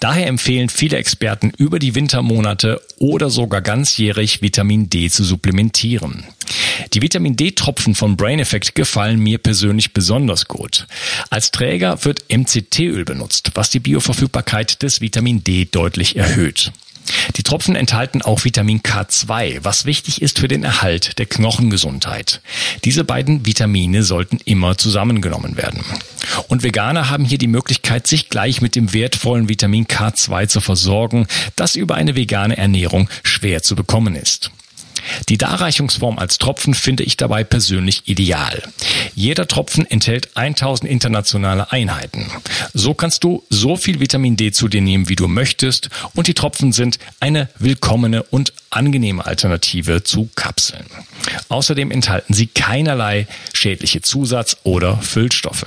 Daher empfehlen viele Experten über die Wintermonate oder sogar ganzjährig Vitamin D zu supplementieren. Die Vitamin D-Tropfen von Brain Effect gefallen mir persönlich besonders gut. Als Träger wird MCT-Öl benutzt, was die Bioverfügbarkeit des Vitamin D deutlich erhöht. Die Tropfen enthalten auch Vitamin K2, was wichtig ist für den Erhalt der Knochengesundheit. Diese beiden Vitamine sollten immer zusammengenommen werden. Und Veganer haben hier die Möglichkeit, sich gleich mit dem wertvollen Vitamin K2 zu versorgen, das über eine vegane Ernährung schwer zu bekommen ist. Die Darreichungsform als Tropfen finde ich dabei persönlich ideal. Jeder Tropfen enthält 1000 internationale Einheiten. So kannst du so viel Vitamin D zu dir nehmen, wie du möchtest und die Tropfen sind eine willkommene und angenehme Alternative zu Kapseln. Außerdem enthalten sie keinerlei schädliche Zusatz- oder Füllstoffe.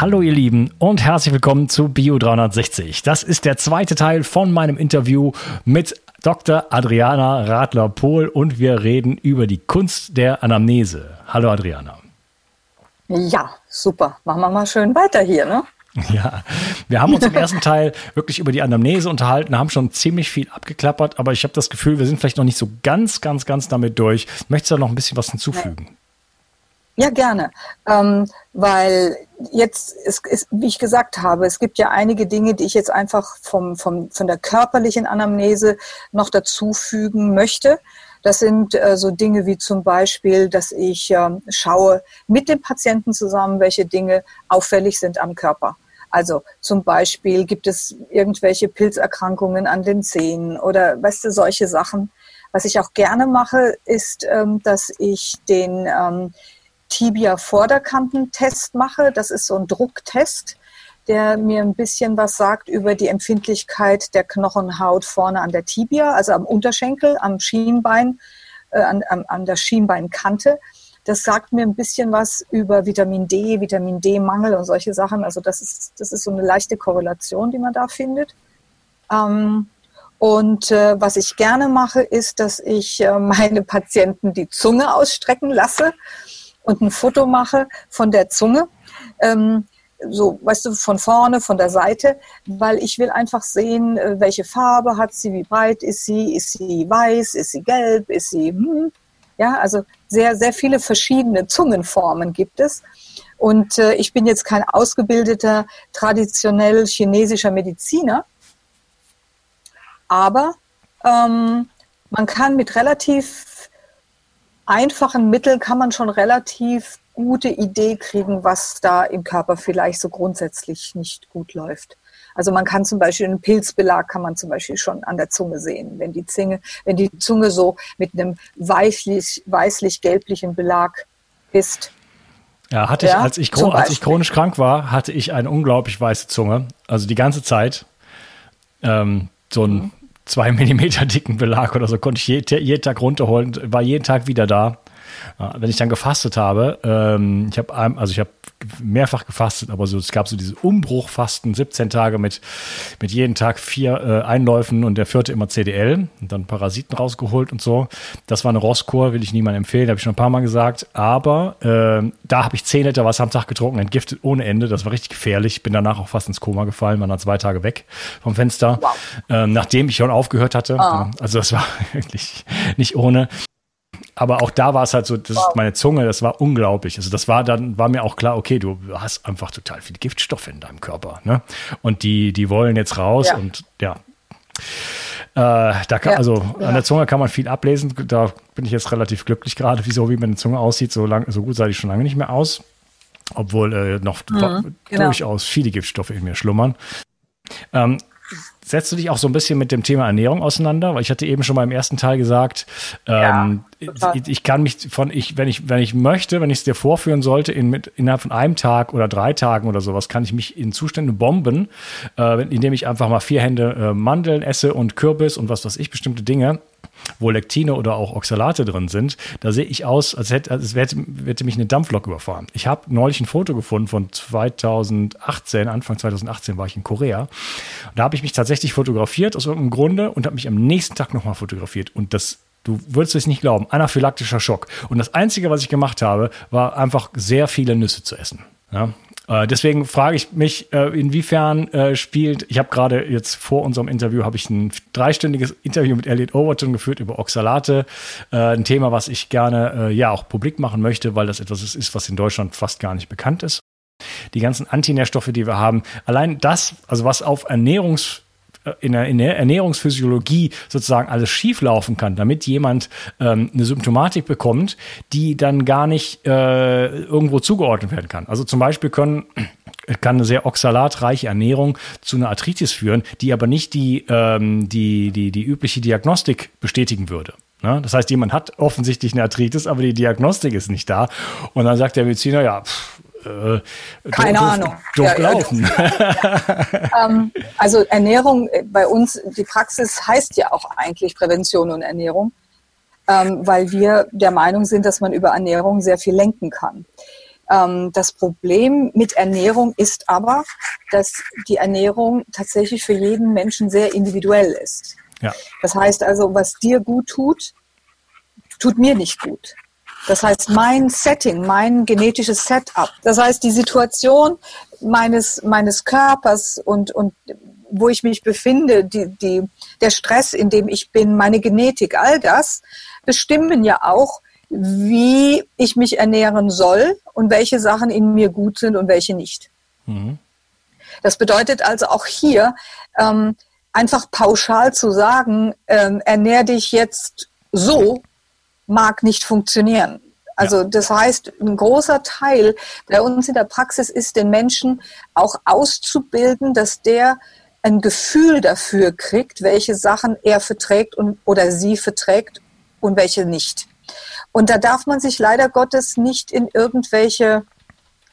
Hallo ihr Lieben und herzlich willkommen zu Bio 360. Das ist der zweite Teil von meinem Interview mit Dr. Adriana Radler-Pohl und wir reden über die Kunst der Anamnese. Hallo Adriana. Ja, super. Machen wir mal schön weiter hier, ne? Ja, wir haben uns im ersten Teil wirklich über die Anamnese unterhalten, haben schon ziemlich viel abgeklappert, aber ich habe das Gefühl, wir sind vielleicht noch nicht so ganz, ganz, ganz damit durch. Möchtest du da noch ein bisschen was hinzufügen? Ja, gerne. Ähm, weil jetzt, ist, ist, wie ich gesagt habe, es gibt ja einige Dinge, die ich jetzt einfach vom, vom, von der körperlichen Anamnese noch dazufügen möchte. Das sind äh, so Dinge wie zum Beispiel, dass ich äh, schaue mit dem Patienten zusammen, welche Dinge auffällig sind am Körper. Also zum Beispiel gibt es irgendwelche Pilzerkrankungen an den Zähnen oder weißt du, solche Sachen. Was ich auch gerne mache, ist, ähm, dass ich den ähm, Tibia-Vorderkantentest mache. Das ist so ein Drucktest, der mir ein bisschen was sagt über die Empfindlichkeit der Knochenhaut vorne an der Tibia, also am Unterschenkel, am Schienbein, äh, an, an, der Schienbeinkante. Das sagt mir ein bisschen was über Vitamin D, Vitamin D-Mangel und solche Sachen. Also das ist, das ist so eine leichte Korrelation, die man da findet. Ähm, und äh, was ich gerne mache, ist, dass ich äh, meine Patienten die Zunge ausstrecken lasse und ein Foto mache von der Zunge. Ähm, so, weißt du, von vorne, von der Seite, weil ich will einfach sehen, äh, welche Farbe hat sie, wie breit ist sie, ist sie weiß, ist sie gelb, ist sie, hm, ja, also sehr, sehr viele verschiedene Zungenformen gibt es. Und äh, ich bin jetzt kein ausgebildeter, traditionell chinesischer Mediziner, aber ähm, man kann mit relativ einfachen Mitteln kann man schon relativ gute Idee kriegen, was da im Körper vielleicht so grundsätzlich nicht gut läuft. Also man kann zum Beispiel einen Pilzbelag kann man zum Beispiel schon an der Zunge sehen, wenn die Zunge, wenn die Zunge so mit einem weißlich, weißlich-gelblichen Belag ist. Ja, hatte ich, als ich, als ich chronisch krank war, hatte ich eine unglaublich weiße Zunge. Also die ganze Zeit. Ähm, so ein mhm zwei Millimeter dicken Belag oder so konnte ich jeden, Tag runterholen, war jeden Tag wieder da. Wenn ich dann gefastet habe, ähm, ich habe also ich habe mehrfach gefastet, aber so es gab so diese Umbruchfasten, 17 Tage mit mit jeden Tag vier äh, Einläufen und der vierte immer CDL und dann Parasiten rausgeholt und so. Das war eine Rosskur, will ich niemandem empfehlen, habe ich schon ein paar Mal gesagt. Aber äh, da habe ich 10 Liter Wasser am Tag getrunken, entgiftet ohne Ende. Das war richtig gefährlich. Bin danach auch fast ins Koma gefallen, war dann zwei Tage weg vom Fenster, wow. ähm, nachdem ich schon aufgehört hatte. Oh. Also das war wirklich nicht ohne aber auch da war es halt so, das ist meine Zunge, das war unglaublich. Also das war dann, war mir auch klar, okay, du hast einfach total viele Giftstoffe in deinem Körper, ne? Und die, die wollen jetzt raus ja. und ja. Äh, da kann, ja, also ja. an der Zunge kann man viel ablesen. Da bin ich jetzt relativ glücklich gerade, wieso wie meine Zunge aussieht. So lang, so gut sah ich schon lange nicht mehr aus, obwohl äh, noch mhm, genau. durchaus viele Giftstoffe in mir schlummern. Ähm, setzt du dich auch so ein bisschen mit dem Thema Ernährung auseinander? Weil ich hatte eben schon mal im ersten Teil gesagt, ähm, ja, ich, ich, kann mich von, ich, wenn ich, wenn ich möchte, wenn ich es dir vorführen sollte, in, mit, innerhalb von einem Tag oder drei Tagen oder sowas, kann ich mich in Zustände bomben, äh, indem ich einfach mal vier Hände äh, Mandeln esse und Kürbis und was weiß ich, bestimmte Dinge wo Lektine oder auch Oxalate drin sind, da sehe ich aus, als hätte, als hätte, hätte mich eine Dampflok überfahren. Ich habe neulich ein Foto gefunden von 2018, Anfang 2018 war ich in Korea. Da habe ich mich tatsächlich fotografiert aus irgendeinem Grunde und habe mich am nächsten Tag nochmal fotografiert. Und das Du würdest es nicht glauben, anaphylaktischer Schock. Und das Einzige, was ich gemacht habe, war einfach sehr viele Nüsse zu essen. Ja, äh, deswegen frage ich mich, äh, inwiefern äh, spielt, ich habe gerade jetzt vor unserem Interview, habe ich ein dreistündiges Interview mit Elliot Overton geführt über Oxalate, ein Thema, was ich gerne ja auch publik machen möchte, weil das etwas ist, was in Deutschland fast gar nicht bekannt ist. Die ganzen Antinährstoffe, die wir haben, allein das, also was auf Ernährungs in der, in der Ernährungsphysiologie sozusagen alles schieflaufen kann, damit jemand ähm, eine Symptomatik bekommt, die dann gar nicht äh, irgendwo zugeordnet werden kann. Also zum Beispiel können kann eine sehr oxalatreiche Ernährung zu einer Arthritis führen, die aber nicht die, ähm, die, die, die übliche Diagnostik bestätigen würde. Ne? Das heißt, jemand hat offensichtlich eine Arthritis, aber die Diagnostik ist nicht da. Und dann sagt der Mediziner, ja, pff, äh, Keine doof, Ahnung. Doof ja, laufen. Ja. ähm, also Ernährung äh, bei uns, die Praxis heißt ja auch eigentlich Prävention und Ernährung, ähm, weil wir der Meinung sind, dass man über Ernährung sehr viel lenken kann. Ähm, das Problem mit Ernährung ist aber, dass die Ernährung tatsächlich für jeden Menschen sehr individuell ist. Ja. Das heißt also, was dir gut tut, tut mir nicht gut. Das heißt, mein Setting, mein genetisches Setup, das heißt, die Situation meines, meines Körpers und, und wo ich mich befinde, die, die, der Stress, in dem ich bin, meine Genetik, all das bestimmen ja auch, wie ich mich ernähren soll und welche Sachen in mir gut sind und welche nicht. Mhm. Das bedeutet also auch hier, ähm, einfach pauschal zu sagen, ähm, ernähr dich jetzt so, mag nicht funktionieren. Also das heißt, ein großer Teil bei uns in der Praxis ist, den Menschen auch auszubilden, dass der ein Gefühl dafür kriegt, welche Sachen er verträgt und, oder sie verträgt und welche nicht. Und da darf man sich leider Gottes nicht in irgendwelche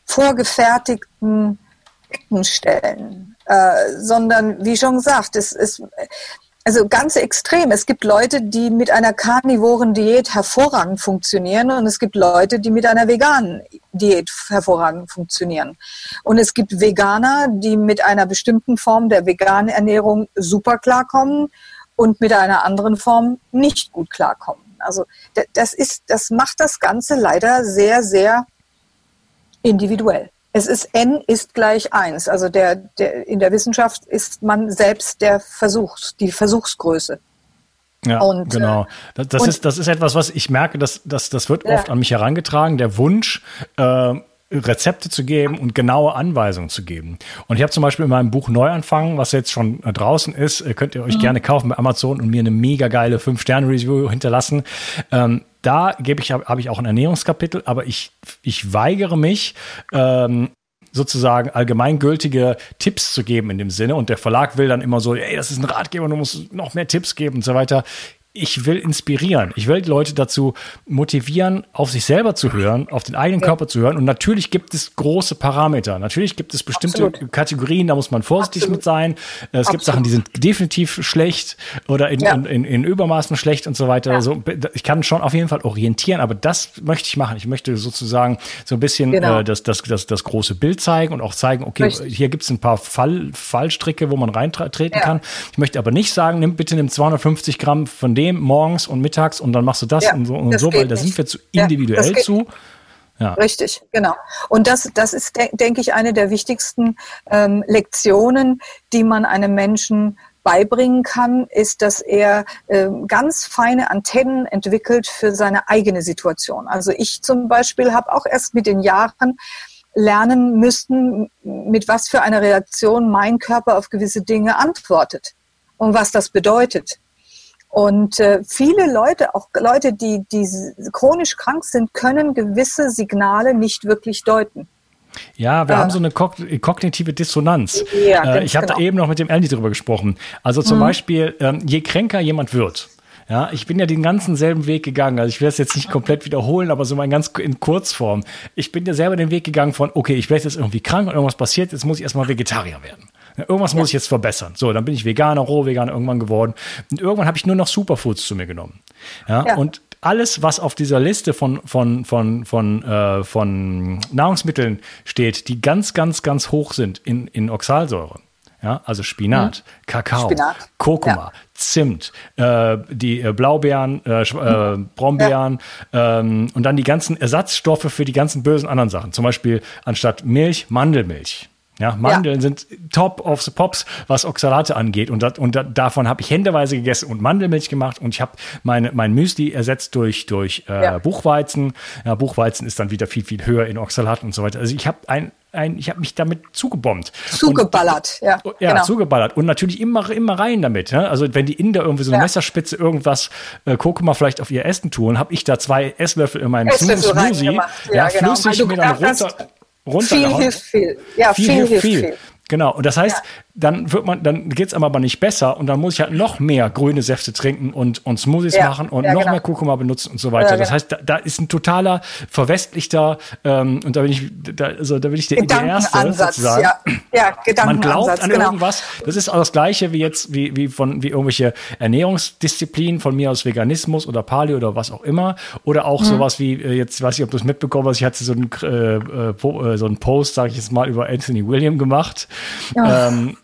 vorgefertigten Ecken stellen, äh, sondern wie schon gesagt, es ist also ganz extrem. Es gibt Leute, die mit einer karnivoren Diät hervorragend funktionieren und es gibt Leute, die mit einer veganen Diät hervorragend funktionieren. Und es gibt Veganer, die mit einer bestimmten Form der veganen Ernährung super klarkommen und mit einer anderen Form nicht gut klarkommen. Also das ist, das macht das Ganze leider sehr, sehr individuell. Es ist n ist gleich 1. Also der, der, in der Wissenschaft ist man selbst der Versuch, die Versuchsgröße. Ja, und, genau. Das, das ist, das ist etwas, was ich merke, dass, dass das wird ja. oft an mich herangetragen, der Wunsch, äh, Rezepte zu geben und genaue Anweisungen zu geben. Und ich habe zum Beispiel in meinem Buch Neuanfang, was jetzt schon draußen ist, könnt ihr euch mhm. gerne kaufen bei Amazon und mir eine mega geile 5-Sterne-Review hinterlassen. Ähm, da gebe ich, habe ich auch ein Ernährungskapitel, aber ich, ich weigere mich, ähm, sozusagen allgemeingültige Tipps zu geben in dem Sinne. Und der Verlag will dann immer so, ey, das ist ein Ratgeber, du musst noch mehr Tipps geben und so weiter ich will inspirieren. Ich will die Leute dazu motivieren, auf sich selber zu hören, auf den eigenen ja. Körper zu hören. Und natürlich gibt es große Parameter. Natürlich gibt es bestimmte Absolut. Kategorien, da muss man vorsichtig Absolut. mit sein. Es Absolut. gibt Sachen, die sind definitiv schlecht oder in, ja. in, in, Übermaßen schlecht und so weiter. Ja. Also ich kann schon auf jeden Fall orientieren, aber das möchte ich machen. Ich möchte sozusagen so ein bisschen genau. äh, das, das, das, das große Bild zeigen und auch zeigen, okay, Richtig. hier gibt es ein paar Fall, Fallstricke, wo man reintreten kann. Ich möchte aber nicht sagen, nimm bitte nimm 250 Gramm von dem morgens und mittags und dann machst du das ja, und so und so, weil da sind wir zu individuell ja, zu. Ja. Richtig, genau. Und das, das ist, de denke ich, eine der wichtigsten ähm, Lektionen, die man einem Menschen beibringen kann, ist, dass er äh, ganz feine Antennen entwickelt für seine eigene Situation. Also ich zum Beispiel habe auch erst mit den Jahren lernen müssen, mit was für einer Reaktion mein Körper auf gewisse Dinge antwortet und was das bedeutet. Und äh, viele Leute, auch Leute, die, die chronisch krank sind, können gewisse Signale nicht wirklich deuten. Ja, wir ja. haben so eine kognitive Dissonanz. Ja, äh, ich habe genau. da eben noch mit dem Andy drüber gesprochen. Also zum mhm. Beispiel, ähm, je kränker jemand wird, ja, ich bin ja den ganzen selben Weg gegangen. Also ich will es jetzt nicht komplett wiederholen, aber so mal ganz in Kurzform. Ich bin ja selber den Weg gegangen von, okay, ich werde jetzt irgendwie krank und irgendwas passiert, jetzt muss ich erstmal Vegetarier werden. Irgendwas muss ich jetzt verbessern. So, dann bin ich Veganer, Rohveganer irgendwann geworden. Und irgendwann habe ich nur noch Superfoods zu mir genommen. Ja, ja. und alles, was auf dieser Liste von, von, von, von, äh, von Nahrungsmitteln steht, die ganz, ganz, ganz hoch sind in, in Oxalsäure. Ja, also Spinat, mhm. Kakao, Spinat. Kurkuma, ja. Zimt, äh, die äh, Blaubeeren, äh, äh mhm. Brombeeren ja. ähm, und dann die ganzen Ersatzstoffe für die ganzen bösen anderen Sachen. Zum Beispiel anstatt Milch Mandelmilch. Ja, Mandeln ja. sind top of the pops, was Oxalate angeht. Und, dat, und dat, davon habe ich händeweise gegessen und Mandelmilch gemacht. Und ich habe meine, mein Müsli ersetzt durch, durch äh, ja. Buchweizen. Ja, Buchweizen ist dann wieder viel, viel höher in Oxalaten und so weiter. Also ich habe ein, ein, ich habe mich damit zugebombt. Zugeballert, und, ja. Ja, genau. zugeballert. Und natürlich immer, immer rein damit. Ne? Also wenn die Inder irgendwie so eine ja. Messerspitze irgendwas äh, Kurkuma vielleicht auf ihr Essen tun, habe ich da zwei Esslöffel in meinem Smoothie. Ja, ja genau. flüssig mir dann runter runtergehauen. Viel hilft viel. Ja, viel, viel hilft viel. viel. Genau. Und das heißt, ja dann wird man, dann geht's einem aber nicht besser und dann muss ich halt noch mehr grüne Säfte trinken und, und Smoothies ja, machen und ja, noch genau. mehr Kurkuma benutzen und so weiter. Ja, genau. Das heißt, da, da, ist ein totaler verwestlichter ähm, und da bin ich, da, also da bin ich der, der Erste sozusagen. Ja, ja Man glaubt an genau. irgendwas. Das ist auch das Gleiche wie jetzt, wie, wie von, wie irgendwelche Ernährungsdisziplinen von mir aus Veganismus oder Paleo oder was auch immer. Oder auch mhm. sowas wie, äh, jetzt weiß ich, ob du es mitbekommen hast, ich hatte so einen, äh, äh, so einen Post, sage ich jetzt mal, über Anthony William gemacht. Ähm,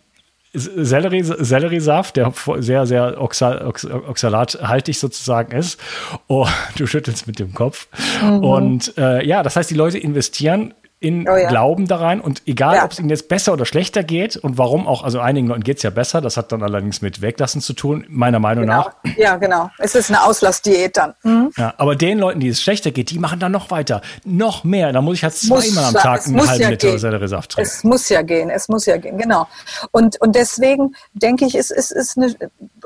Sellerie, Selleriesaft, der sehr, sehr oxal, ox, oxalathaltig sozusagen ist. Oh, du schüttelst mit dem Kopf. Mhm. Und äh, ja, das heißt, die Leute investieren in oh ja. Glauben da rein und egal, ja. ob es ihnen jetzt besser oder schlechter geht und warum auch, also einigen Leuten geht es ja besser, das hat dann allerdings mit Weglassen zu tun, meiner Meinung genau. nach. Ja, genau. Es ist eine Auslassdiät dann. Mhm. Ja, aber den Leuten, die es schlechter geht, die machen dann noch weiter, noch mehr. Da muss ich halt zweimal am Tag einen halben ja Liter Selleriesaft trinken. Es muss ja gehen, es muss ja gehen, genau. Und, und deswegen denke ich, es ist, ist eine,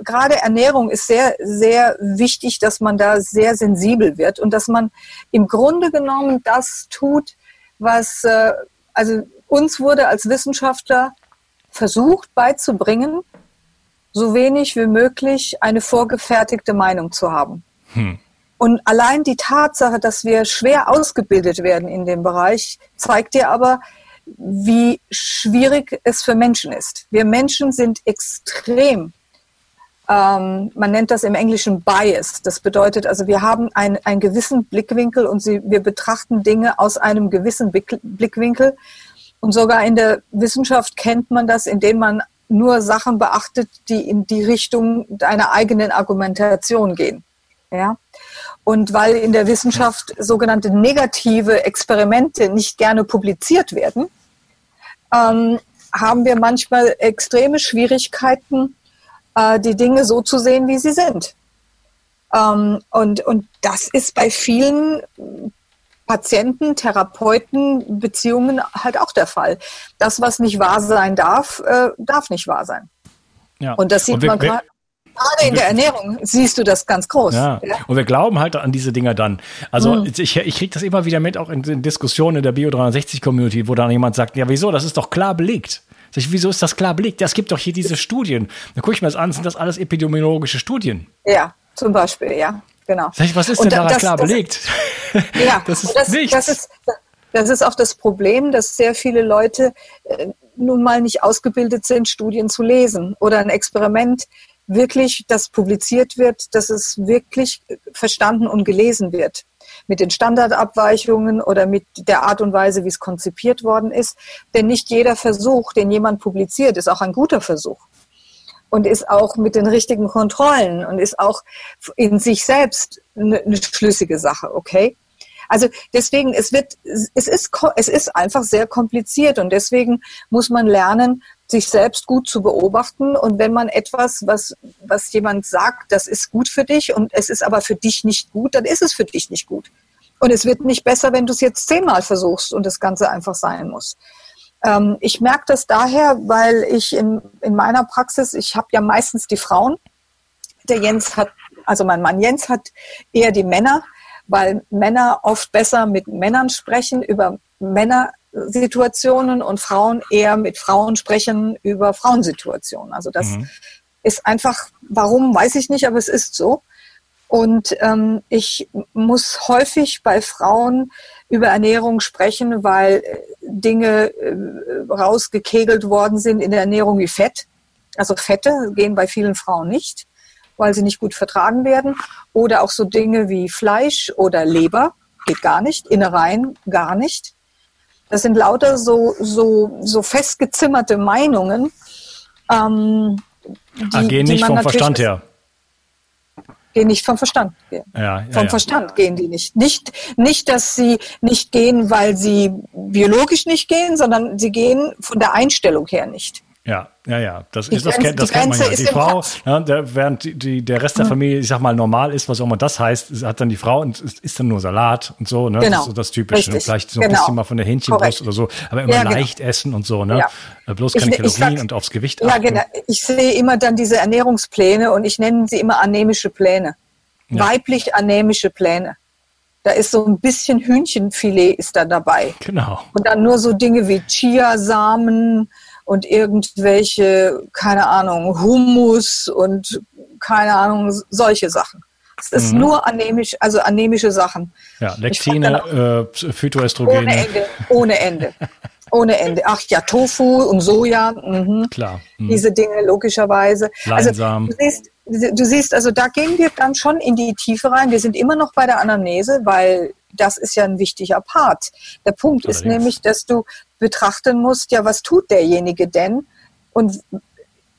gerade Ernährung ist sehr, sehr wichtig, dass man da sehr sensibel wird und dass man im Grunde genommen das tut, was, äh, also uns wurde als Wissenschaftler versucht beizubringen, so wenig wie möglich eine vorgefertigte Meinung zu haben. Hm. Und allein die Tatsache, dass wir schwer ausgebildet werden in dem Bereich, zeigt dir aber, wie schwierig es für Menschen ist. Wir Menschen sind extrem ähm, man nennt das im Englischen Bias. Das bedeutet also, wir haben ein, einen gewissen Blickwinkel und sie, wir betrachten Dinge aus einem gewissen Blickwinkel. Und sogar in der Wissenschaft kennt man das, indem man nur Sachen beachtet, die in die Richtung deiner eigenen Argumentation gehen. Ja? Und weil in der Wissenschaft sogenannte negative Experimente nicht gerne publiziert werden, ähm, haben wir manchmal extreme Schwierigkeiten, äh, die Dinge so zu sehen, wie sie sind. Ähm, und, und das ist bei vielen Patienten, Therapeuten, Beziehungen halt auch der Fall. Das, was nicht wahr sein darf, äh, darf nicht wahr sein. Ja. Und das sieht und wir, man gerade. Gerade in der Ernährung siehst du das ganz groß. Ja. ja. Und wir glauben halt an diese Dinger dann. Also mhm. ich, ich kriege das immer wieder mit, auch in, in Diskussionen in der Bio360-Community, wo dann jemand sagt, ja wieso, das ist doch klar belegt. Sag ich, wieso ist das klar belegt? Es gibt doch hier diese Studien. Dann gucke ich mir das an, sind das alles epidemiologische Studien? Ja, Zum Beispiel, ja, genau. Was ist denn da klar das, belegt? Ja, das ist das, nichts. Das ist, das ist auch das Problem, dass sehr viele Leute äh, nun mal nicht ausgebildet sind, Studien zu lesen oder ein Experiment wirklich, das publiziert wird, dass es wirklich verstanden und gelesen wird. Mit den Standardabweichungen oder mit der Art und Weise, wie es konzipiert worden ist. Denn nicht jeder Versuch, den jemand publiziert, ist auch ein guter Versuch. Und ist auch mit den richtigen Kontrollen und ist auch in sich selbst eine, schlüssige Sache, okay? Also deswegen, es wird, es ist, es ist einfach sehr kompliziert und deswegen muss man lernen, sich selbst gut zu beobachten und wenn man etwas, was, was jemand sagt, das ist gut für dich und es ist aber für dich nicht gut, dann ist es für dich nicht gut. Und es wird nicht besser, wenn du es jetzt zehnmal versuchst und das Ganze einfach sein muss. Ähm, ich merke das daher, weil ich in, in meiner Praxis, ich habe ja meistens die Frauen. Der Jens hat, also mein Mann Jens hat eher die Männer weil Männer oft besser mit Männern sprechen über Männersituationen und Frauen eher mit Frauen sprechen über Frauensituationen. Also das mhm. ist einfach, warum weiß ich nicht, aber es ist so. Und ähm, ich muss häufig bei Frauen über Ernährung sprechen, weil Dinge äh, rausgekegelt worden sind in der Ernährung wie Fett. Also Fette gehen bei vielen Frauen nicht weil sie nicht gut vertragen werden. Oder auch so Dinge wie Fleisch oder Leber, geht gar nicht, Innereien gar nicht. Das sind lauter so, so, so festgezimmerte Meinungen. Ähm, die, Ach, gehen nicht vom Verstand her. Gehen nicht vom Verstand. Ja, ja, vom ja. Verstand gehen die nicht. nicht. Nicht, dass sie nicht gehen, weil sie biologisch nicht gehen, sondern sie gehen von der Einstellung her nicht. Ja, ja, ja. Das, ist, das, kennt, das kennt man ja. Die Frau, ja, der, während die, die, der Rest der hm. Familie, ich sag mal, normal ist, was auch immer das heißt, hat dann die Frau und isst dann nur Salat und so, ne? Genau. Das ist so das Typische. Und vielleicht so ein genau. bisschen mal von der Hähnchenbrust oder so, aber immer ja, genau. leicht essen und so, ne? Ja. Äh, bloß keine ich, Kalorien ich, und aufs Gewicht achten. Ja, genau. Ich sehe immer dann diese Ernährungspläne und ich nenne sie immer anämische Pläne. Weiblich anämische Pläne. Da ist so ein bisschen Hühnchenfilet ist da dabei. Genau. Und dann nur so Dinge wie Chiasamen, und irgendwelche, keine Ahnung, Hummus und keine Ahnung, solche Sachen. Es ist mhm. nur anämisch, also anämische Sachen. Ja, Lektine, äh, Phytoestrogene. Ohne Ende, ohne Ende. ohne Ende. Ach ja, Tofu und Soja. Mhm. Klar. Mhm. Diese Dinge logischerweise. Leinsamen. Also, du siehst, du siehst, also da gehen wir dann schon in die Tiefe rein. Wir sind immer noch bei der Anamnese, weil das ist ja ein wichtiger Part. Der Punkt Allerdings. ist nämlich, dass du betrachten musst, ja, was tut derjenige denn? Und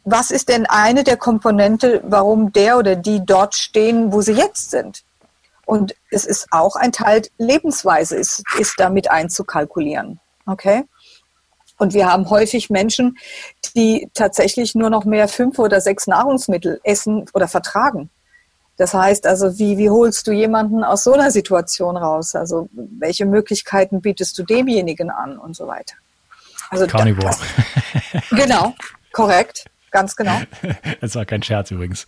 was ist denn eine der Komponente, warum der oder die dort stehen, wo sie jetzt sind? Und es ist auch ein Teil Lebensweise, ist, ist damit einzukalkulieren. Okay? Und wir haben häufig Menschen, die tatsächlich nur noch mehr fünf oder sechs Nahrungsmittel essen oder vertragen. Das heißt also, wie, wie holst du jemanden aus so einer Situation raus? Also welche Möglichkeiten bietest du demjenigen an und so weiter? Also Carnivore. Das, genau, korrekt. Ganz genau. Das war kein Scherz übrigens.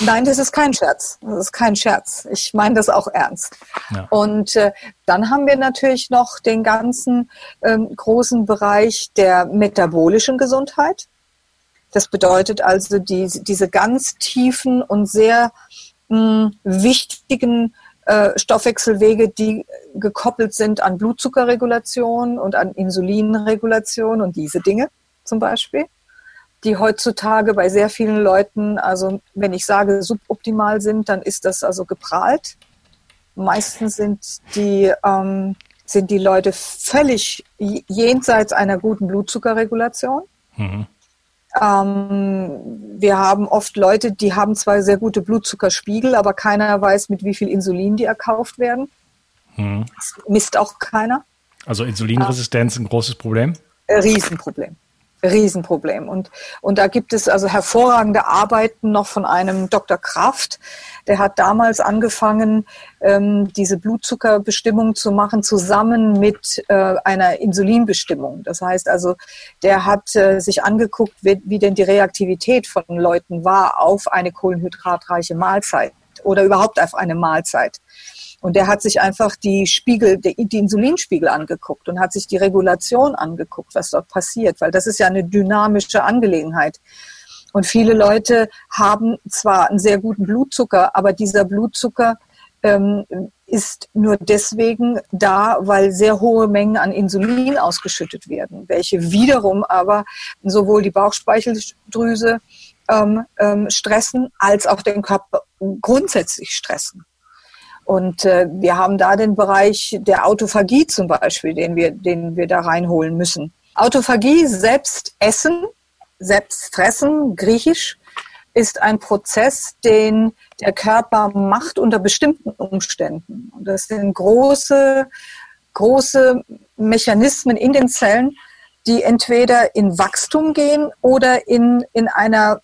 Nein, das ist kein Scherz. Das ist kein Scherz. Ich meine das auch ernst. Ja. Und äh, dann haben wir natürlich noch den ganzen ähm, großen Bereich der metabolischen Gesundheit. Das bedeutet also die, diese ganz tiefen und sehr wichtigen äh, Stoffwechselwege, die gekoppelt sind an Blutzuckerregulation und an Insulinregulation und diese Dinge zum Beispiel, die heutzutage bei sehr vielen Leuten, also wenn ich sage suboptimal sind, dann ist das also geprahlt. Meistens sind die, ähm, sind die Leute völlig jenseits einer guten Blutzuckerregulation. Mhm. Ähm, wir haben oft Leute, die haben zwar sehr gute Blutzuckerspiegel, aber keiner weiß, mit wie viel Insulin die erkauft werden. Hm. Das misst auch keiner. Also Insulinresistenz ein großes Problem? Riesenproblem. Riesenproblem. Und, und da gibt es also hervorragende Arbeiten noch von einem Dr. Kraft. Der hat damals angefangen, ähm, diese Blutzuckerbestimmung zu machen, zusammen mit äh, einer Insulinbestimmung. Das heißt also, der hat äh, sich angeguckt, wie, wie denn die Reaktivität von Leuten war auf eine kohlenhydratreiche Mahlzeit oder überhaupt auf eine Mahlzeit. Und der hat sich einfach die Spiegel, die, Insulinspiegel angeguckt und hat sich die Regulation angeguckt, was dort passiert, weil das ist ja eine dynamische Angelegenheit. Und viele Leute haben zwar einen sehr guten Blutzucker, aber dieser Blutzucker ähm, ist nur deswegen da, weil sehr hohe Mengen an Insulin ausgeschüttet werden, welche wiederum aber sowohl die Bauchspeicheldrüse ähm, ähm, stressen als auch den Körper grundsätzlich stressen. Und äh, wir haben da den Bereich der Autophagie zum Beispiel, den wir, den wir da reinholen müssen. Autophagie, selbst essen, selbst fressen, griechisch, ist ein Prozess, den der Körper macht unter bestimmten Umständen. Und das sind große, große Mechanismen in den Zellen, die entweder in Wachstum gehen oder in, in einer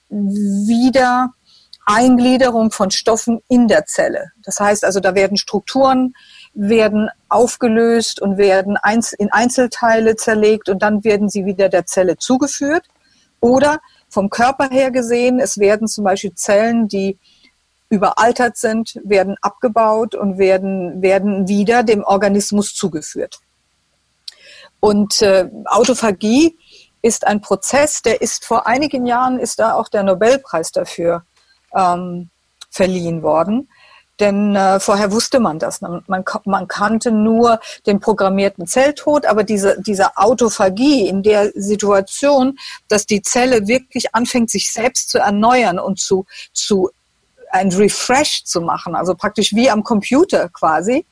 Wiedereingliederung von Stoffen in der Zelle. Das heißt also, da werden Strukturen werden aufgelöst und werden in Einzelteile zerlegt und dann werden sie wieder der Zelle zugeführt. Oder vom Körper her gesehen, es werden zum Beispiel Zellen, die überaltert sind, werden abgebaut und werden, werden wieder dem Organismus zugeführt. Und äh, Autophagie ist ein Prozess, der ist vor einigen Jahren, ist da auch der Nobelpreis dafür ähm, verliehen worden. Denn äh, vorher wusste man das. Man, man, kannte nur den programmierten Zelltod, aber diese, diese Autophagie in der Situation, dass die Zelle wirklich anfängt, sich selbst zu erneuern und zu, zu ein Refresh zu machen, also praktisch wie am Computer quasi,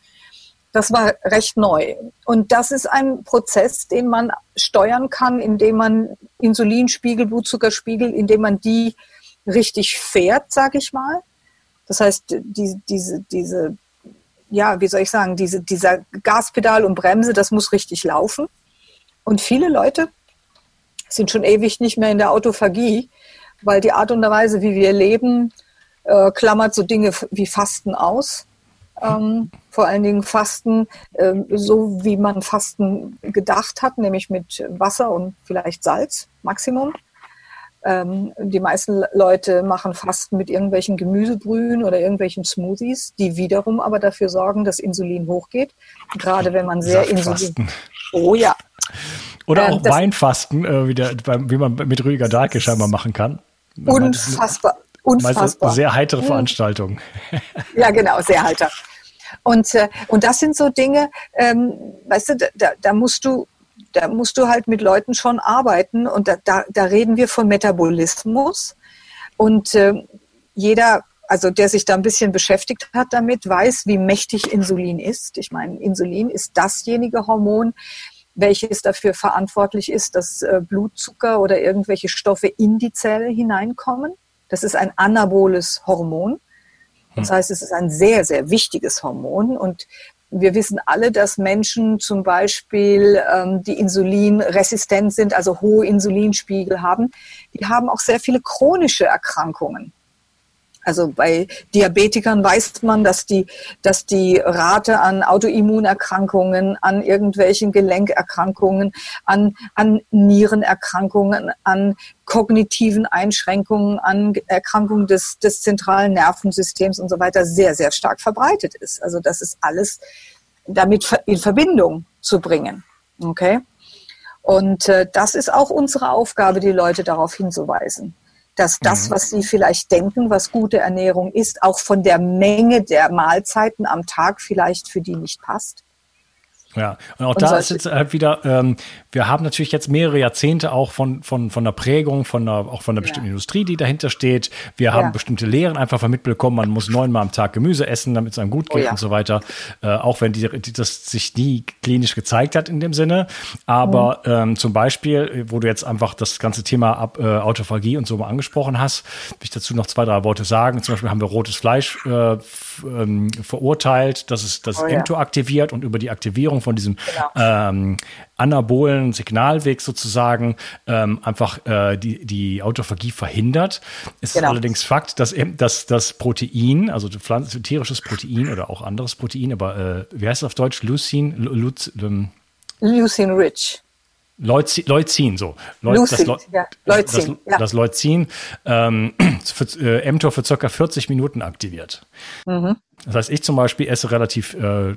das war recht neu. Und das ist ein Prozess, den man steuern kann, indem man Insulinspiegel, Blutzuckerspiegel, indem man die richtig fährt, sage ich mal. Das heißt, die, diese, diese, ja, wie soll ich sagen, diese, dieser Gaspedal und Bremse, das muss richtig laufen. Und viele Leute sind schon ewig nicht mehr in der Autophagie, weil die Art und Weise, wie wir leben, äh, klammert so Dinge wie Fasten aus. Ähm, vor allen Dingen Fasten, äh, so wie man Fasten gedacht hat, nämlich mit Wasser und vielleicht Salz, Maximum. Ähm, die meisten Leute machen Fasten mit irgendwelchen Gemüsebrühen oder irgendwelchen Smoothies, die wiederum aber dafür sorgen, dass Insulin hochgeht. Gerade wenn man sehr Insulin. Oh ja. Oder ähm, auch Weinfasten, äh, wie, der, wie, man mit Rüdiger Dahlke scheinbar machen kann. Unfassbar. Unfassbar. Sehr heitere Veranstaltung. Ja, genau, sehr heiter. Und, äh, und das sind so Dinge, ähm, weißt du, da, da musst du da musst du halt mit Leuten schon arbeiten und da, da, da reden wir von Metabolismus und äh, jeder, also der sich da ein bisschen beschäftigt hat damit, weiß, wie mächtig Insulin ist. Ich meine, Insulin ist dasjenige Hormon, welches dafür verantwortlich ist, dass äh, Blutzucker oder irgendwelche Stoffe in die Zelle hineinkommen. Das ist ein anaboles Hormon. Das hm. heißt, es ist ein sehr, sehr wichtiges Hormon und wir wissen alle, dass Menschen zum Beispiel, ähm, die insulinresistent sind, also hohe Insulinspiegel haben, die haben auch sehr viele chronische Erkrankungen. Also bei Diabetikern weiß man, dass die, dass die Rate an Autoimmunerkrankungen, an irgendwelchen Gelenkerkrankungen, an, an Nierenerkrankungen, an kognitiven Einschränkungen, an Erkrankungen des, des zentralen Nervensystems und so weiter sehr, sehr stark verbreitet ist. Also das ist alles damit in Verbindung zu bringen. Okay? Und äh, das ist auch unsere Aufgabe, die Leute darauf hinzuweisen dass das, mhm. was sie vielleicht denken, was gute Ernährung ist, auch von der Menge der Mahlzeiten am Tag vielleicht für die nicht passt. Ja, und auch und da ist jetzt halt wieder, ähm, wir haben natürlich jetzt mehrere Jahrzehnte auch von, von, von der Prägung, von der, auch von der bestimmten ja. Industrie, die dahinter steht. Wir haben ja. bestimmte Lehren einfach vermittelt bekommen, man muss neunmal am Tag Gemüse essen, damit es einem gut oh geht oh ja. und so weiter. Äh, auch wenn die, die, das sich nie klinisch gezeigt hat in dem Sinne. Aber mhm. ähm, zum Beispiel, wo du jetzt einfach das ganze Thema Ab, äh, Autophagie und so mal angesprochen hast, will ich dazu noch zwei, drei Worte sagen. Zum Beispiel haben wir rotes Fleisch äh, ähm, verurteilt, dass es das oh, mTOR aktiviert und über die Aktivierung von diesem genau. ähm, anabolen Signalweg sozusagen ähm, einfach äh, die, die Autophagie verhindert. Es genau. ist allerdings Fakt, dass dass das Protein, also tierisches Protein oder auch anderes Protein, aber äh, wie heißt es auf Deutsch? Leucin, Luz, ähm, Leucin rich. Leucin, Leucin so. Leu Lucid, das, Leu ja. Leucin, das, ja. das Leucin ähm, für, äh, mTOR für circa 40 Minuten aktiviert. Mhm. Das heißt, ich zum Beispiel esse relativ äh,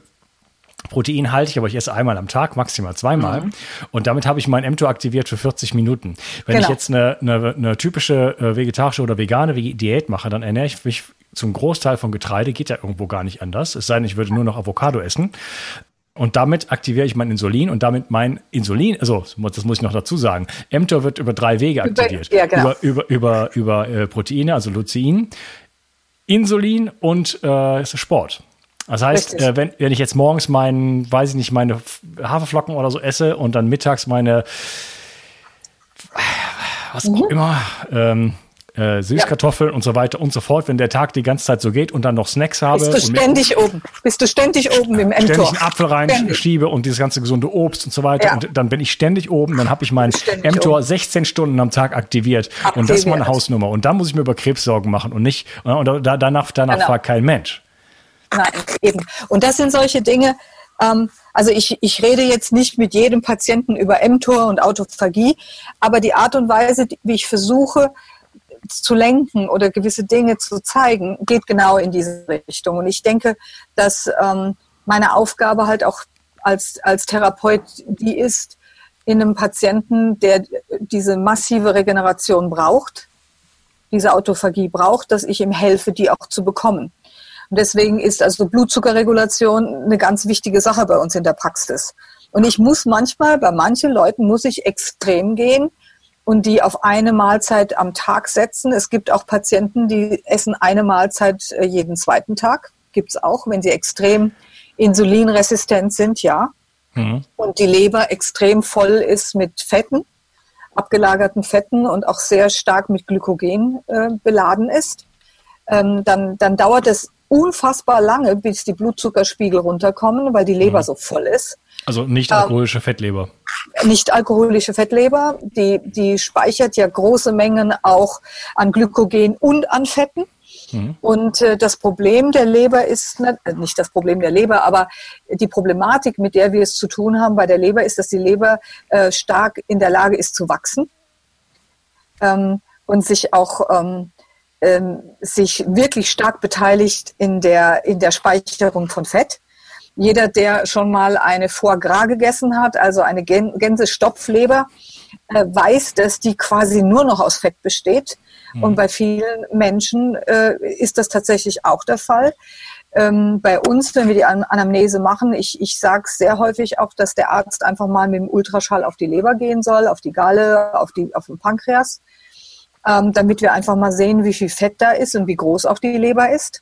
proteinhaltig, aber ich esse einmal am Tag, maximal zweimal. Mhm. Und damit habe ich mein mTOR aktiviert für 40 Minuten. Wenn genau. ich jetzt eine, eine, eine typische äh, vegetarische oder vegane Diät mache, dann ernähre ich mich zum Großteil von Getreide, geht ja irgendwo gar nicht anders. Es sei denn, ich würde nur noch Avocado essen. Und damit aktiviere ich mein Insulin und damit mein Insulin, also das muss ich noch dazu sagen, mTOR wird über drei Wege aktiviert. Über, ja, genau. über, über, über, über äh, Proteine, also Lucein, Insulin und äh, Sport. Das heißt, äh, wenn, wenn ich jetzt morgens meinen, weiß ich nicht, meine Haferflocken oder so esse und dann mittags meine, was mhm. auch immer, ähm, äh, Süßkartoffeln ja. und so weiter und so fort, wenn der Tag die ganze Zeit so geht und dann noch Snacks habe. Bist du ständig oben. Bist du ständig oben im mTOR. Ständig einen Apfel reinschiebe und dieses ganze gesunde Obst und so weiter. Ja. Und dann bin ich ständig oben, dann habe ich meinen mTOR 16 Stunden am Tag aktiviert. aktiviert. Und das ist meine Hausnummer. Und dann muss ich mir über Krebs Sorgen machen und nicht, und da, danach, danach genau. fragt kein Mensch. Nein, eben. Und das sind solche Dinge, ähm, also ich, ich rede jetzt nicht mit jedem Patienten über mTOR und Autophagie, aber die Art und Weise, wie ich versuche, zu lenken oder gewisse Dinge zu zeigen, geht genau in diese Richtung. Und ich denke, dass ähm, meine Aufgabe halt auch als, als Therapeut die ist, in einem Patienten, der diese massive Regeneration braucht, diese Autophagie braucht, dass ich ihm helfe, die auch zu bekommen. Und deswegen ist also Blutzuckerregulation eine ganz wichtige Sache bei uns in der Praxis. Und ich muss manchmal, bei manchen Leuten muss ich extrem gehen, und die auf eine Mahlzeit am Tag setzen. Es gibt auch Patienten, die essen eine Mahlzeit äh, jeden zweiten Tag. Gibt es auch, wenn sie extrem insulinresistent sind, ja. Mhm. Und die Leber extrem voll ist mit Fetten, abgelagerten Fetten und auch sehr stark mit Glykogen äh, beladen ist. Ähm, dann, dann dauert es unfassbar lange, bis die Blutzuckerspiegel runterkommen, weil die Leber mhm. so voll ist. Also nicht alkoholische ähm, Fettleber. Nicht alkoholische Fettleber, die, die speichert ja große Mengen auch an Glykogen und an Fetten. Mhm. Und äh, das Problem der Leber ist nicht, äh, nicht das Problem der Leber, aber die Problematik, mit der wir es zu tun haben bei der Leber, ist, dass die Leber äh, stark in der Lage ist zu wachsen ähm, und sich auch ähm, ähm, sich wirklich stark beteiligt in der in der Speicherung von Fett. Jeder, der schon mal eine Foie Gras gegessen hat, also eine Gänsestopfleber, äh, weiß, dass die quasi nur noch aus Fett besteht. Mhm. Und bei vielen Menschen äh, ist das tatsächlich auch der Fall. Ähm, bei uns, wenn wir die Anamnese machen, ich, ich sage sehr häufig auch, dass der Arzt einfach mal mit dem Ultraschall auf die Leber gehen soll, auf die Galle, auf, die, auf den Pankreas, ähm, damit wir einfach mal sehen, wie viel Fett da ist und wie groß auch die Leber ist.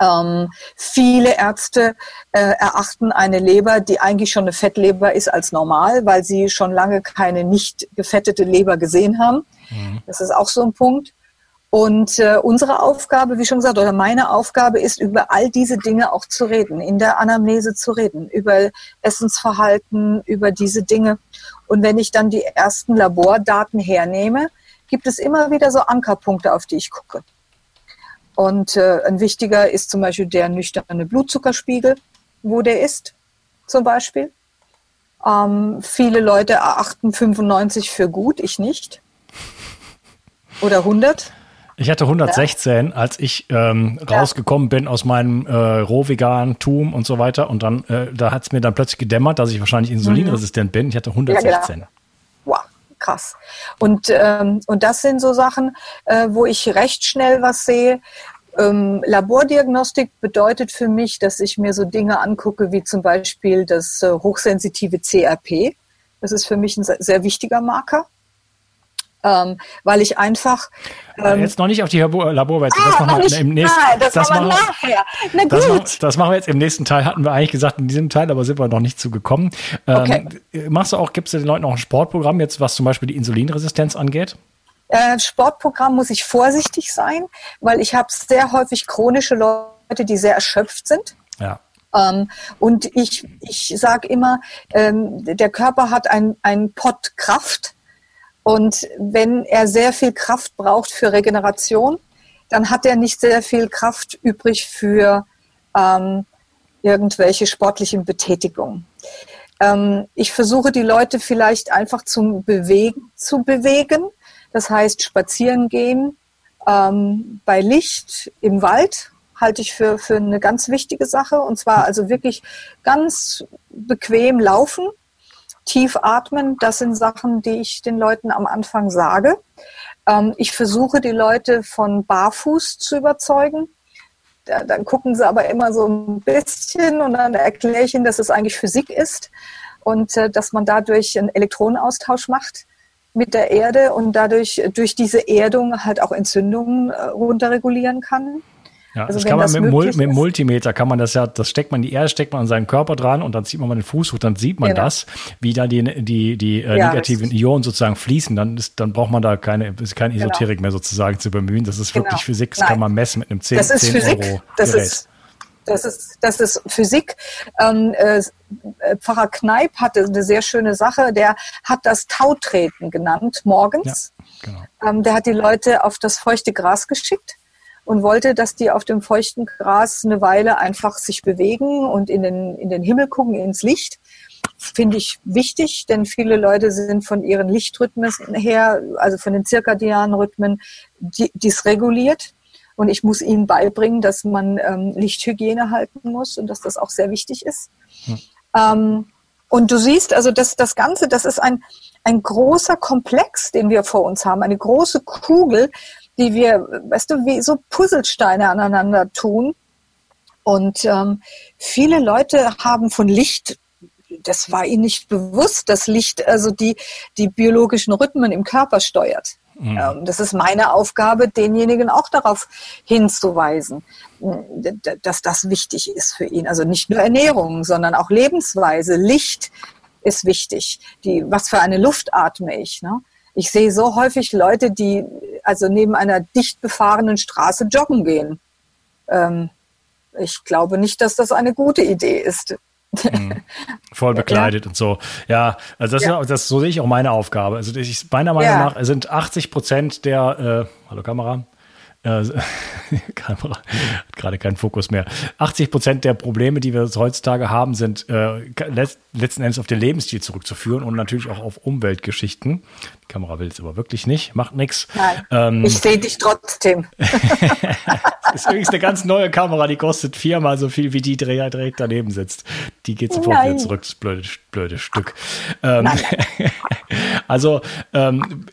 Ähm, viele Ärzte äh, erachten eine Leber, die eigentlich schon eine Fettleber ist, als normal, weil sie schon lange keine nicht gefettete Leber gesehen haben. Mhm. Das ist auch so ein Punkt. Und äh, unsere Aufgabe, wie schon gesagt, oder meine Aufgabe ist, über all diese Dinge auch zu reden, in der Anamnese zu reden, über Essensverhalten, über diese Dinge. Und wenn ich dann die ersten Labordaten hernehme, gibt es immer wieder so Ankerpunkte, auf die ich gucke. Und äh, ein wichtiger ist zum Beispiel der nüchterne Blutzuckerspiegel, wo der ist, zum Beispiel. Ähm, viele Leute erachten 95 für gut, ich nicht. Oder 100. Ich hatte 116, ja. als ich ähm, rausgekommen bin aus meinem äh, Rohvegan-Tum und so weiter. Und dann, äh, da hat es mir dann plötzlich gedämmert, dass ich wahrscheinlich insulinresistent mhm. bin. Ich hatte 116. Ja, krass. Und, ähm, und das sind so Sachen, äh, wo ich recht schnell was sehe. Ähm, Labordiagnostik bedeutet für mich, dass ich mir so Dinge angucke, wie zum Beispiel das äh, hochsensitive CRP. Das ist für mich ein sehr wichtiger Marker ähm, weil ich einfach ähm, jetzt noch nicht auf die Laborweise. Ah, das machen wir im nächsten. Ah, das, das machen wir nachher. Na gut. Das machen, das machen, wir jetzt im nächsten Teil. Hatten wir eigentlich gesagt in diesem Teil, aber sind wir noch nicht zugekommen. Ähm, okay. Machst du auch? Gibst du den Leuten auch ein Sportprogramm jetzt, was zum Beispiel die Insulinresistenz angeht? Äh, Sportprogramm muss ich vorsichtig sein, weil ich habe sehr häufig chronische Leute, die sehr erschöpft sind. Ja. Ähm, und ich, ich sage immer, ähm, der Körper hat ein, ein Pott Kraft und wenn er sehr viel Kraft braucht für Regeneration, dann hat er nicht sehr viel Kraft übrig für ähm, irgendwelche sportlichen Betätigungen. Ähm, ich versuche die Leute vielleicht einfach zum Bewegen zu bewegen. Das heißt, spazieren gehen ähm, bei Licht im Wald halte ich für, für eine ganz wichtige Sache. Und zwar also wirklich ganz bequem laufen, tief atmen. Das sind Sachen, die ich den Leuten am Anfang sage. Ähm, ich versuche die Leute von Barfuß zu überzeugen. Da, dann gucken sie aber immer so ein bisschen und dann erkläre ich ihnen, dass es eigentlich Physik ist und äh, dass man dadurch einen Elektronenaustausch macht mit der Erde und dadurch durch diese Erdung halt auch Entzündungen äh, runterregulieren kann. Ja, also das kann man das mit, Mul mit dem Multimeter kann man das ja, das steckt man, die Erde steckt man an seinen Körper dran und dann zieht man mal den Fuß hoch, dann sieht man genau. das, wie da die, die, die äh, ja, negativen richtig. Ionen sozusagen fließen. Dann ist, dann braucht man da keine, ist keine genau. Esoterik genau. mehr sozusagen zu bemühen. Das ist wirklich genau. Physik, das Nein. kann man messen mit einem 10, das ist 10 Physik. Euro das Gerät. Ist, das ist, das ist Physik. Ähm, äh, Pfarrer Kneip hatte eine sehr schöne Sache. Der hat das Tautreten genannt morgens. Ja, genau. ähm, der hat die Leute auf das feuchte Gras geschickt und wollte, dass die auf dem feuchten Gras eine Weile einfach sich bewegen und in den, in den Himmel gucken, ins Licht. Finde ich wichtig, denn viele Leute sind von ihren Lichtrhythmen her, also von den zirkadianen Rhythmen, dysreguliert. Und ich muss ihnen beibringen, dass man ähm, Lichthygiene halten muss und dass das auch sehr wichtig ist. Hm. Ähm, und du siehst, also das, das Ganze, das ist ein, ein großer Komplex, den wir vor uns haben, eine große Kugel, die wir, weißt du, wie so Puzzlesteine aneinander tun. Und ähm, viele Leute haben von Licht, das war ihnen nicht bewusst, dass Licht also die, die biologischen Rhythmen im Körper steuert. Mhm. Ähm, das ist meine Aufgabe, denjenigen auch darauf hinzuweisen, dass das wichtig ist für ihn. Also nicht nur Ernährung, sondern auch Lebensweise. Licht ist wichtig. Die, was für eine Luft atme ich? Ne? Ich sehe so häufig Leute, die also neben einer dicht befahrenen Straße joggen gehen. Ähm, ich glaube nicht, dass das eine gute Idee ist. Mhm. Voll bekleidet ja. und so. Ja, also das, ja. Ist, das so sehe ich auch meine Aufgabe. Also ich, meiner Meinung ja. nach sind 80 Prozent der, äh, hallo Kamera, äh, Kamera hat gerade keinen Fokus mehr. 80 Prozent der Probleme, die wir heutzutage haben, sind äh, letzten Endes auf den Lebensstil zurückzuführen und natürlich auch auf Umweltgeschichten. Kamera will es aber wirklich nicht, macht nichts. Ähm, ich sehe dich trotzdem. das ist übrigens eine ganz neue Kamera, die kostet viermal so viel, wie die direkt daneben sitzt. Die geht sofort Nein. wieder zurück, das blöde, blöde Stück. Ähm, also, ähm,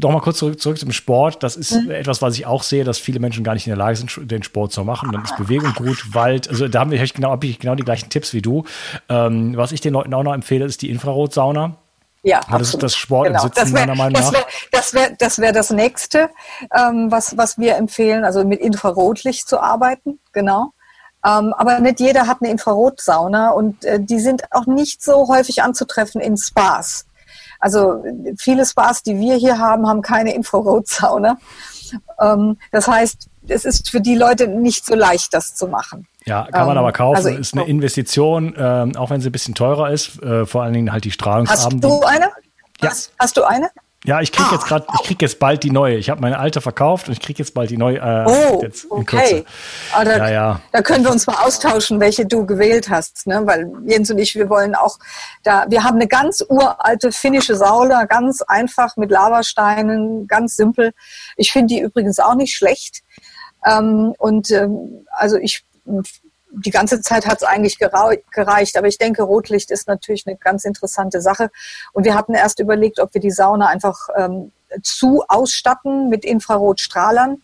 noch mal kurz zurück, zurück zum Sport. Das ist mhm. etwas, was ich auch sehe, dass viele Menschen gar nicht in der Lage sind, den Sport zu machen. Dann ist Bewegung gut, Wald. Also da haben wir genau, habe ich genau die gleichen Tipps wie du. Ähm, was ich den Leuten auch noch empfehle, ist die Infrarotsauna. Ja, das absolut. ist das Sport genau. im Sitzen das wär, meiner Meinung nach. Das wäre das, wär das nächste, ähm, was, was wir empfehlen, also mit Infrarotlicht zu arbeiten, genau. Ähm, aber nicht jeder hat eine Infrarotsauna und äh, die sind auch nicht so häufig anzutreffen in Spas. Also viele Spas, die wir hier haben, haben keine Infrarotsauna. Ähm, das heißt, es ist für die Leute nicht so leicht, das zu machen. Ja, kann man aber ähm, kaufen. Also ist eine Investition, ähm, auch wenn sie ein bisschen teurer ist. Äh, vor allen Dingen halt die Strahlungsabend. Hast du eine? Ja. Hast du eine? Ja, ich kriege ah, jetzt gerade, ich kriege jetzt bald die neue. Ich habe meine alte verkauft und ich kriege jetzt bald die neue. Äh, oh, okay. Ah, da, ja, ja. da können wir uns mal austauschen, welche du gewählt hast, ne? Weil Jens und ich, wir wollen auch da. Wir haben eine ganz uralte finnische Sauna, ganz einfach mit Lavasteinen, ganz simpel. Ich finde die übrigens auch nicht schlecht. Ähm, und ähm, also ich die ganze Zeit hat es eigentlich gereicht. Aber ich denke, Rotlicht ist natürlich eine ganz interessante Sache. Und wir hatten erst überlegt, ob wir die Sauna einfach ähm, zu ausstatten mit Infrarotstrahlern.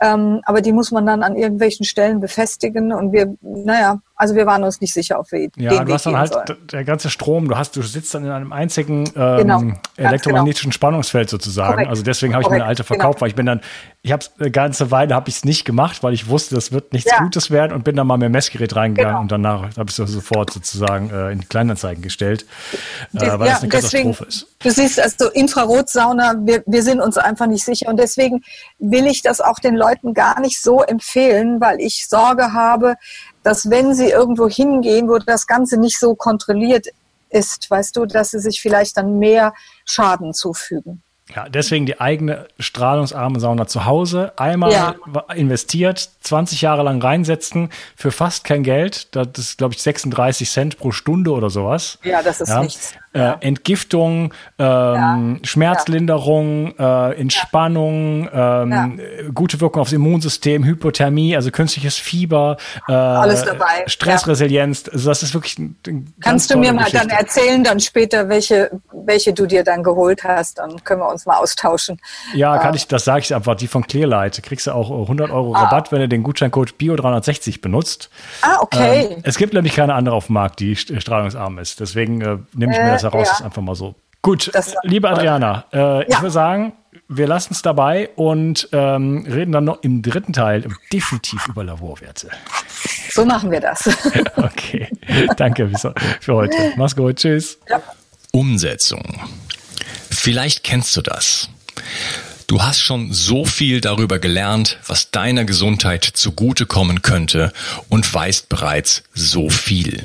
Ähm, aber die muss man dann an irgendwelchen Stellen befestigen. Und wir, naja, also wir waren uns nicht sicher, ob wir ja, den du hast dann halt sollen. der ganze Strom, du hast, du sitzt dann in einem einzigen ähm, genau, elektromagnetischen genau. Spannungsfeld sozusagen. Korrekt. Also deswegen habe ich Korrekt. meine alte verkauft, genau. weil ich bin dann, ich habe eine ganze Weile habe ich es nicht gemacht, weil ich wusste, das wird nichts ja. Gutes werden und bin dann mal mit dem Messgerät reingegangen genau. und danach habe ich es sofort sozusagen äh, in die Kleinanzeigen gestellt, äh, weil ja, es eine deswegen, Katastrophe ist. Du siehst, also Infrarotsauna, wir, wir sind uns einfach nicht sicher und deswegen will ich das auch den Leuten gar nicht so empfehlen, weil ich Sorge habe, dass wenn sie irgendwo hingehen, wo das Ganze nicht so kontrolliert ist, weißt du, dass sie sich vielleicht dann mehr Schaden zufügen. Ja, deswegen die eigene strahlungsarme Sauna zu Hause. Einmal Ja. investiert, 20 Jahre lang reinsetzen für fast kein Geld. Das ist, glaube ich, 36 Cent pro Stunde oder sowas. Ja, das ist Ja. nichts. Äh, Entgiftung, ähm, Schmerzlinderung, äh, Entspannung, ähm, gute Wirkung aufs Immunsystem, Hypothermie, also künstliches Fieber, äh, Alles dabei, Stressresilienz. Also das ist wirklich ganz Kannst du mir mal dann Geschichte. erzählen, dann später, welche, welche du dir dann geholt hast? Dann können wir uns mal austauschen. Ja, kann ich, das sage ich einfach, die von Clearlight. Kriegst du auch 100 Euro Rabatt, wenn du den Gutscheincode Bio360 benutzt. Ah, okay. Ähm, es gibt nämlich keine andere auf dem Markt, die st- strahlungsarm ist. Deswegen äh, nehme ich mir Äh, das heraus, ja. ist einfach mal so. Gut, Das liebe Adriana, äh, ich Ja. würde sagen, wir lassen es dabei und ähm, reden dann noch im dritten Teil definitiv über Laborwerte. so machen wir das. Okay, danke für heute. Mach's gut, tschüss. Umsetzung. Vielleicht kennst du das. Du hast schon so viel darüber gelernt, was deiner Gesundheit zugutekommen könnte und weißt bereits so viel.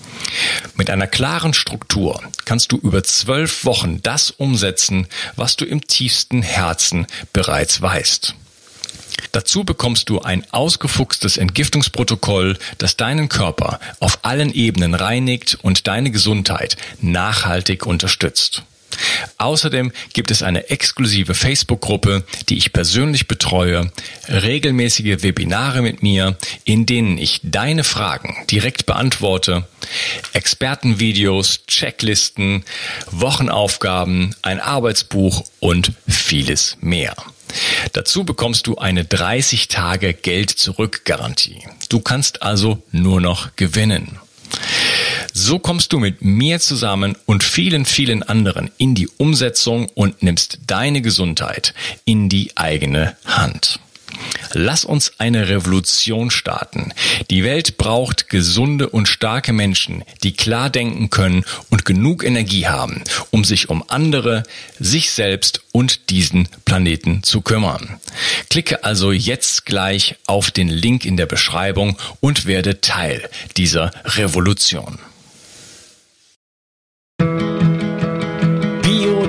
Mit einer klaren Struktur kannst du über zwölf Wochen das umsetzen, was du im tiefsten Herzen bereits weißt. Dazu bekommst du ein ausgefuchstes Entgiftungsprotokoll, das deinen Körper auf allen Ebenen reinigt und deine Gesundheit nachhaltig unterstützt. Außerdem gibt es eine exklusive Facebook-Gruppe, die ich persönlich betreue, regelmäßige Webinare mit mir, in denen ich deine Fragen direkt beantworte, Expertenvideos, Checklisten, Wochenaufgaben, ein Arbeitsbuch und vieles mehr. Dazu bekommst du eine 30 Tage Geld-Zurück-Garantie. Du kannst also nur noch gewinnen. So kommst du mit mir zusammen und vielen, vielen anderen in die Umsetzung und nimmst deine Gesundheit in die eigene Hand. Lass uns eine Revolution starten. Die Welt braucht gesunde und starke Menschen, die klar denken können und genug Energie haben, um sich um andere, sich selbst und diesen Planeten zu kümmern. Klicke also jetzt gleich auf den Link in der Beschreibung und werde Teil dieser Revolution.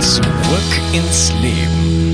Zurück ins Leben.